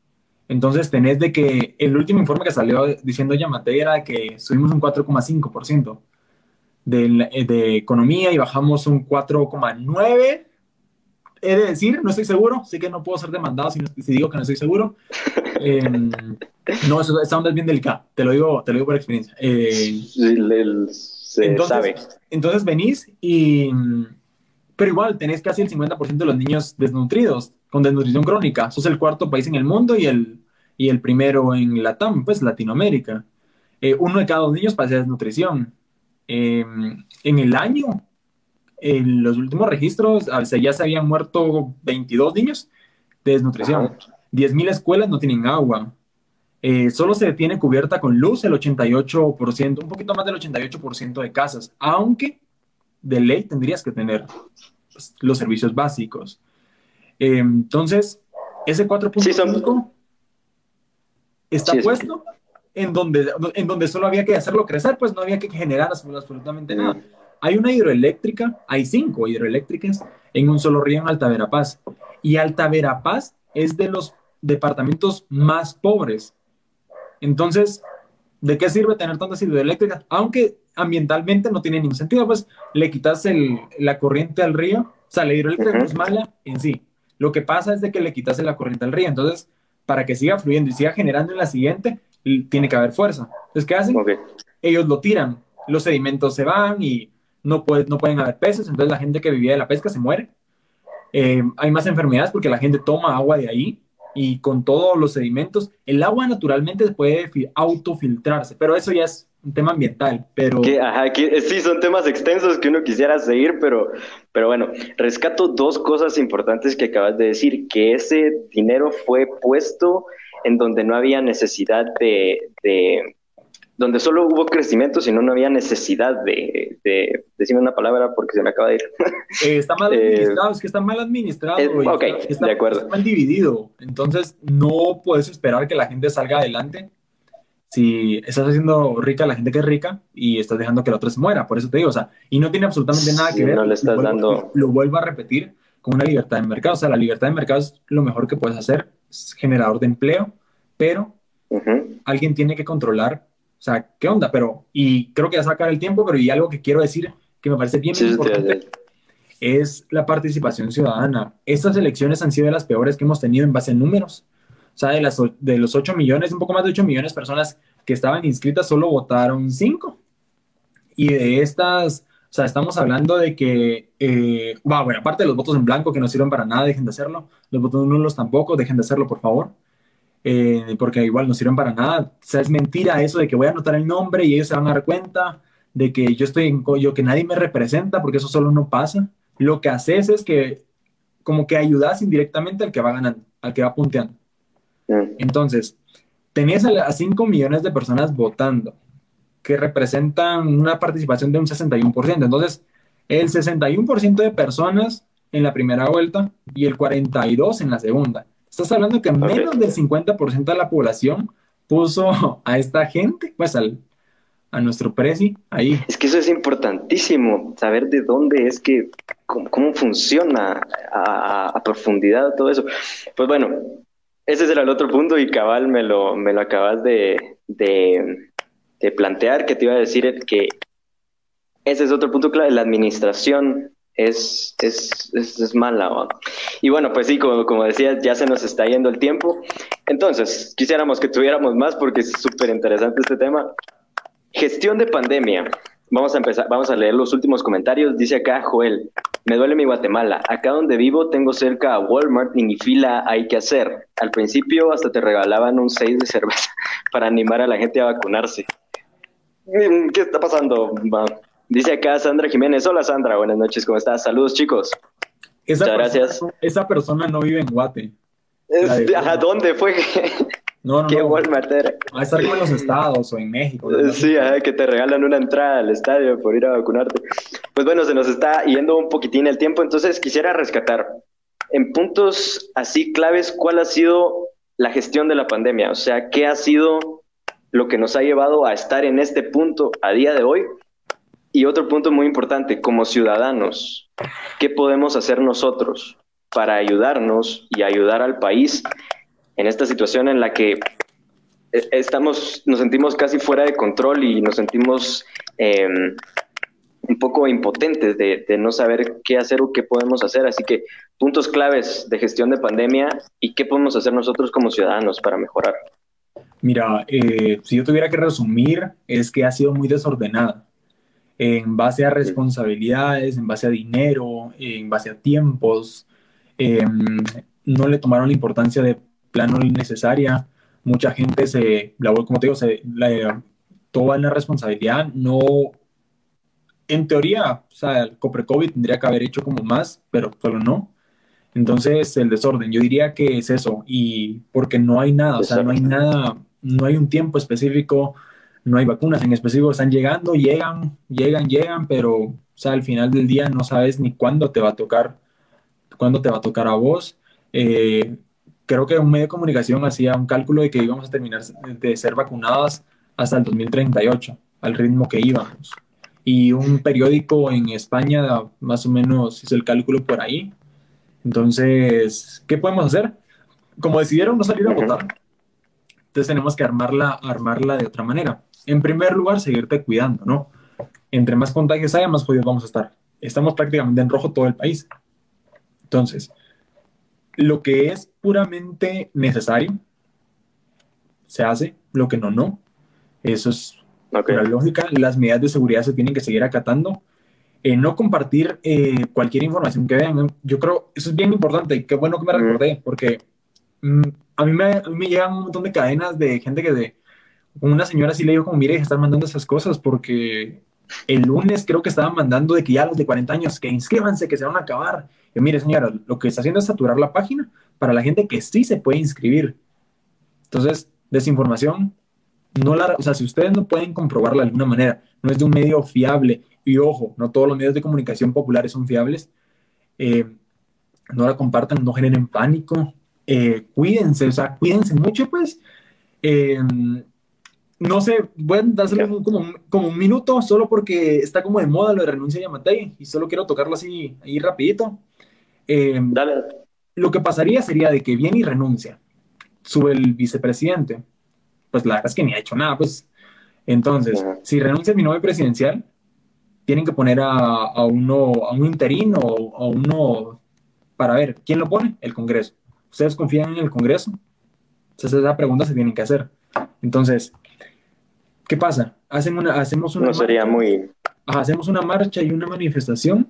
Speaker 4: Entonces tenés de que el último informe que salió diciendo Yamate era que subimos un 4,5% de, de economía y bajamos un 4,9%. He de decir, no estoy seguro, sé que no puedo ser demandado si, si digo que no estoy seguro. Em, no, esa onda es bien delicada, te lo digo, te lo digo por experiencia. Eh, entonces, Entonces venís y... Pero igual, tenés casi el 50% de los niños desnutridos, con desnutrición crónica. Sos el cuarto país en el mundo y el, y el primero en Latam, pues Latinoamérica. Eh, uno de cada dos niños padece desnutrición. Em, en el año, en los últimos registros, ya se habían muerto 22 niños de desnutrición. 10.000 escuelas no tienen agua. Eh, solo se tiene cubierta con luz el 88%, un poquito más del 88% de casas, aunque de ley tendrías que tener pues, los servicios básicos. Eh, entonces, ese 4.5 está puesto en, donde, en donde solo había que hacerlo crecer, pues no había que generar absolutamente nada. Hay una hidroeléctrica, hay cinco hidroeléctricas en un solo río en Alta Verapaz. Y Alta Verapaz es de los departamentos más pobres entonces, ¿de qué sirve tener tantas hidroeléctricas? Aunque ambientalmente no tiene ningún sentido, pues le quitas la corriente al río, o sea, la hidroeléctrica no es mala en sí. Lo que pasa es de que le quitas la corriente al río, entonces, para que siga fluyendo y siga generando en la siguiente, tiene que haber fuerza. Entonces, ¿qué hacen? Ellos lo tiran, los sedimentos se van y no, no pueden haber peces, entonces la gente que vivía de la pesca se muere. Eh, hay más enfermedades porque la gente toma agua de ahí y con todos los sedimentos, el agua naturalmente puede autofiltrarse, pero eso ya es un tema ambiental, pero...
Speaker 3: Que, sí, son temas extensos que uno quisiera seguir, pero, pero bueno, rescato dos cosas importantes que acabas de decir, que ese dinero fue puesto en donde no había necesidad de donde solo hubo crecimiento, sino no había necesidad de, de decirme una palabra porque se me acaba de ir.
Speaker 4: Eh, está mal eh, administrado, es que está mal administrado.
Speaker 3: ok,
Speaker 4: está,
Speaker 3: de acuerdo.
Speaker 4: Está mal dividido. Entonces, no puedes esperar que la gente salga adelante si estás haciendo rica a la gente que es rica y estás dejando que la otra se muera. Por eso te digo, o sea, y no tiene absolutamente nada que ver.
Speaker 3: No le estás
Speaker 4: lo
Speaker 3: vuelvo,
Speaker 4: dando. Lo vuelvo a repetir con una libertad de mercado. O sea, la libertad de mercado es lo mejor que puedes hacer, es generador de empleo, pero alguien tiene que controlar, o sea, ¿qué onda? Pero, y creo que ya sacar el tiempo, pero y algo que quiero decir que me parece bien importante es la participación ciudadana. Estas elecciones han sido de las peores que hemos tenido en base a números. O sea, de, las, de los 8 millones, un poco más de 8 millones de personas que estaban inscritas, solo votaron 5. Y de estas, o sea, estamos hablando de que, eh, bueno, aparte de los votos en blanco que no sirven para nada, dejen de hacerlo. Los votos nulos tampoco, dejen de hacerlo, por favor. Eh, porque igual no sirven para nada. O sea, es mentira eso de que voy a anotar el nombre y ellos se van a dar cuenta de que yo estoy en yo que nadie me representa, porque eso solo no pasa. Lo que haces es que como que ayudas indirectamente al que va ganando, al que va punteando. Mm. Entonces, tenías a 5 millones de personas votando, que representan una participación de un 61%. Entonces, el 61% de personas en la primera vuelta y el 42% en la segunda. Estás hablando que menos del 50% de la población puso a esta gente, pues al, a nuestro presi ahí.
Speaker 3: Es que eso es importantísimo, saber de dónde es que, cómo, funciona a, profundidad todo eso. Pues bueno, ese será el otro punto y cabal me lo, me lo acabas de, de, de plantear, que te iba a decir que ese es otro punto clave, la administración es, es, es, mala. Y bueno, pues sí, como, como decías, ya se nos está yendo el tiempo. Entonces, quisiéramos que tuviéramos más porque es súper interesante este tema. Gestión de pandemia. Vamos a empezar, vamos a leer los últimos comentarios. Dice acá Joel, me duele mi Guatemala. Acá donde vivo tengo cerca a Walmart y ni fila hay que hacer. Al principio hasta te regalaban un 6 de cerveza para animar a la gente a vacunarse. ¿Qué está pasando? Dice acá Sandra Jiménez. Hola Sandra, buenas noches, ¿cómo estás? Saludos chicos.
Speaker 4: Muchas gracias. Esa persona no vive en Guate.
Speaker 3: ¿A ¿dónde fue?
Speaker 4: No, no,
Speaker 3: ¿Qué
Speaker 4: no.
Speaker 3: Walmart era?
Speaker 4: Va a estar como en los estados o en México.
Speaker 3: Sí, que te regalan una entrada al estadio por ir a vacunarte. Pues bueno, se nos está yendo un poquitín el tiempo, entonces quisiera rescatar en puntos así claves cuál ha sido la gestión de la pandemia, o sea, qué ha sido lo que nos ha llevado a estar en este punto a día de hoy y otro punto muy importante, como ciudadanos, ¿qué podemos hacer nosotros para ayudarnos y ayudar al país en esta situación en la que eh, estamos, nos sentimos casi fuera de control y nos sentimos em, un poco impotentes de, no saber qué hacer o qué podemos hacer? Así que puntos claves de gestión de pandemia y qué podemos hacer nosotros como ciudadanos para mejorar.
Speaker 4: Mira, eh, si yo tuviera que resumir, es que ha sido muy desordenada en base a responsabilidades, en base a dinero, en base a tiempos. Em, no le tomaron la importancia de plano necesaria. Mucha gente se, la, como te digo, se, la, toda la responsabilidad. No, en teoría, o sea, el COVID tendría que haber hecho como más, pero solo no. Entonces, el desorden, yo diría que es eso, y porque no hay nada, o sea, no hay nada, no hay un tiempo específico, no hay vacunas en específico, están llegando, llegan, llegan, llegan, pero o sea, al final del día no sabes ni cuándo te va a tocar, cuándo te va a tocar a vos. Eh, creo que un medio de comunicación hacía un cálculo de que íbamos a terminar de ser vacunadas hasta el 2038, al ritmo que íbamos. Y un periódico en España más o menos hizo el cálculo por ahí. Entonces, ¿qué podemos hacer? Como decidieron no salir a votar, entonces tenemos que armarla, armarla de otra manera en primer lugar, seguirte cuidando, ¿no? Entre más contagios haya, más jodidos vamos a estar. Estamos prácticamente en rojo todo el país. Entonces, lo que es puramente necesario, se hace, lo que no, no. Eso es la lógica. Las medidas de seguridad se tienen que seguir acatando. Eh, no compartir eh, cualquier información que vean. Yo creo, eso es bien importante qué bueno que me recordé, porque mm, a, mí me, a, mí me, llegan un montón de cadenas de gente que de, una señora sí le dijo como, mire, están mandando esas cosas porque el lunes creo que estaban mandando de que ya los de 40 años, que inscríbanse, que se van a acabar. Mire, señora, lo que está haciendo es saturar la página para la gente que sí se puede inscribir. Entonces, desinformación, no la, o sea, si ustedes no pueden comprobarla de alguna manera, no es de un medio fiable, y ojo, no todos los medios de comunicación populares son fiables, eh, no la compartan, no generen pánico, eh, cuídense, o sea, cuídense mucho, pues. Eh, no sé, voy a dárselo como, como, un minuto, solo porque está como de moda lo de renuncia de Yamatei, y solo quiero tocarlo así, ahí rapidito. Em,
Speaker 3: Dale.
Speaker 4: Lo que pasaría sería de que viene y renuncia, sube el vicepresidente, pues la verdad es que ni ha hecho nada, pues. Entonces, si renuncia a mi nombre presidencial, tienen que poner a, a uno, a un interino o a uno para ver quién lo pone, el Congreso. ¿Ustedes confían en el Congreso? Entonces esa pregunta se tienen que hacer. Entonces, ¿qué pasa? Hacen una, hacemos una
Speaker 3: no sería muy...
Speaker 4: hacemos una marcha y una manifestación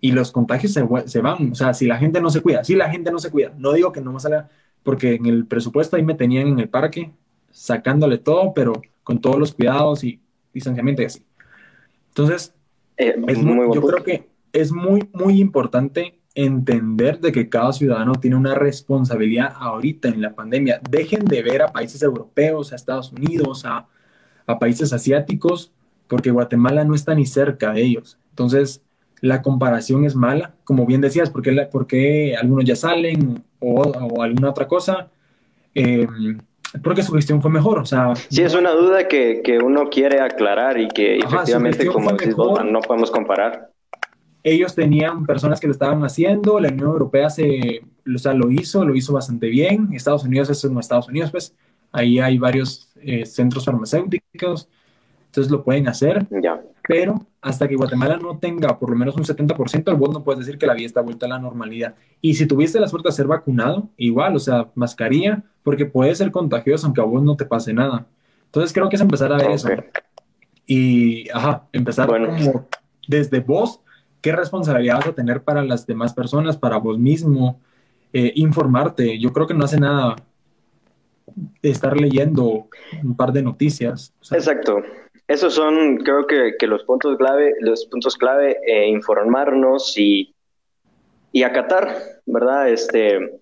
Speaker 4: y los contagios se, se, van. O sea, si la gente no se cuida, si la gente no se cuida, no digo que no va a salir, porque en el presupuesto ahí me tenían en el parque sacándole todo, pero con todos los cuidados y distanciamiento y así. Entonces,
Speaker 3: eh,
Speaker 4: es muy, yo creo que es muy, muy importante entender de que cada ciudadano tiene una responsabilidad ahorita en la pandemia. Dejen de ver a países europeos, a Estados Unidos, a, a países asiáticos, porque Guatemala no está ni cerca de ellos. Entonces, la comparación es mala, como bien decías, porque, porque algunos ya salen o, o alguna otra cosa. Eh, porque su gestión fue mejor, o sea...
Speaker 3: Sí, es una duda que, que uno quiere aclarar y que efectivamente, como decís vos, no podemos comparar.
Speaker 4: Ellos tenían personas que lo estaban haciendo, la Unión Europea se, o sea, lo hizo, lo hizo bastante bien, Estados Unidos es Estados Unidos, pues ahí hay varios eh, centros farmacéuticos, entonces lo pueden hacer.
Speaker 3: Ya
Speaker 4: pero hasta que Guatemala no tenga por lo menos un 70%, vos no puedes decir que la vida está vuelta a la normalidad. Y si tuviste la suerte de ser vacunado, igual, o sea, mascarilla, porque puede ser contagioso aunque a vos no te pase nada. Entonces creo que es empezar a ver eso. Y, ajá, empezar como desde vos, qué responsabilidad vas a tener para las demás personas, para vos mismo, eh, informarte. Yo creo que no hace nada estar leyendo un par de noticias.
Speaker 3: Exacto. Esos son, creo que, que, los puntos clave, los puntos clave, eh, informarnos y, y acatar, ¿verdad? Este,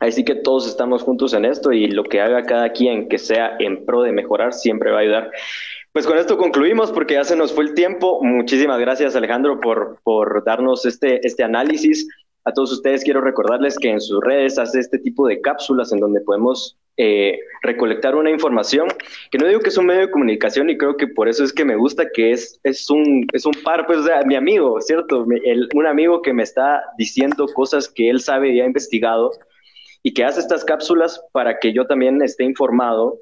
Speaker 3: así que todos estamos juntos en esto y lo que haga cada quien que sea en pro de mejorar siempre va a ayudar. Pues con esto concluimos porque ya se nos fue el tiempo. Muchísimas gracias Alejandro por, por darnos este, este análisis. A todos ustedes quiero recordarles que en sus redes hace este tipo de cápsulas en donde podemos eh, recolectar una información, que no digo que es un medio de comunicación y creo que por eso es que me gusta que es, es, un, es un par, pues, mi amigo, ¿cierto? un amigo que me está diciendo cosas que él sabe y ha investigado y que hace estas cápsulas para que yo también esté informado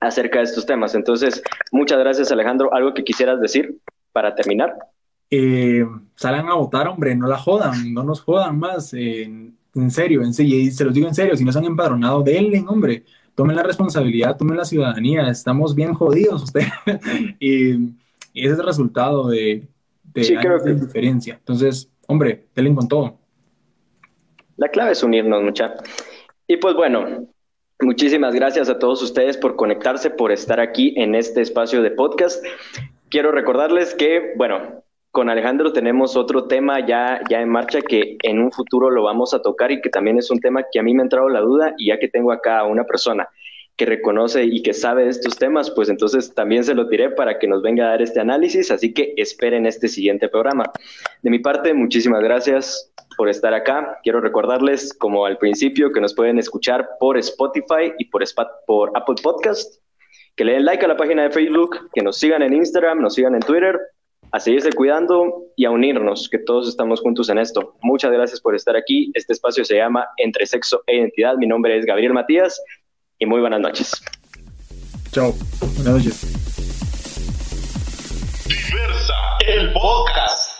Speaker 3: acerca de estos temas. Entonces, muchas gracias Alejandro. ¿Algo que quisieras decir para terminar?
Speaker 4: eh, salgan a votar, hombre, no la jodan, no nos jodan más, en serio, en serio, y se los digo en serio, si no se han empadronado, denle, hombre, tomen la responsabilidad, tomen la ciudadanía, estamos bien jodidos ustedes, y, ese es el resultado de, de diferencia. Entonces, hombre, denle con todo.
Speaker 3: La clave es unirnos, mucha. Y pues bueno, muchísimas gracias a todos ustedes por conectarse, por estar aquí en este espacio de podcast. Quiero recordarles que, bueno, con Alejandro tenemos otro tema ya, ya en marcha que en un futuro lo vamos a tocar y que también es un tema que a mí me ha entrado la duda y ya que tengo acá a una persona que reconoce y que sabe estos temas, pues entonces también se lo diré para que nos venga a dar este análisis, así que esperen este siguiente programa. De mi parte, muchísimas gracias por estar acá. Quiero recordarles, como al principio, que nos pueden escuchar por Spotify y por, por Apple Podcast, que le den like a la página de Facebook, que nos sigan en Instagram, nos sigan en Twitter a seguirse cuidando y a unirnos, que todos estamos juntos en esto. Muchas gracias por estar aquí. Este espacio se llama Entre Sexo e Identidad. Mi nombre es Gabriel Matías y muy buenas noches.
Speaker 4: Chao. Buenas noches.
Speaker 1: Diversa, el podcast.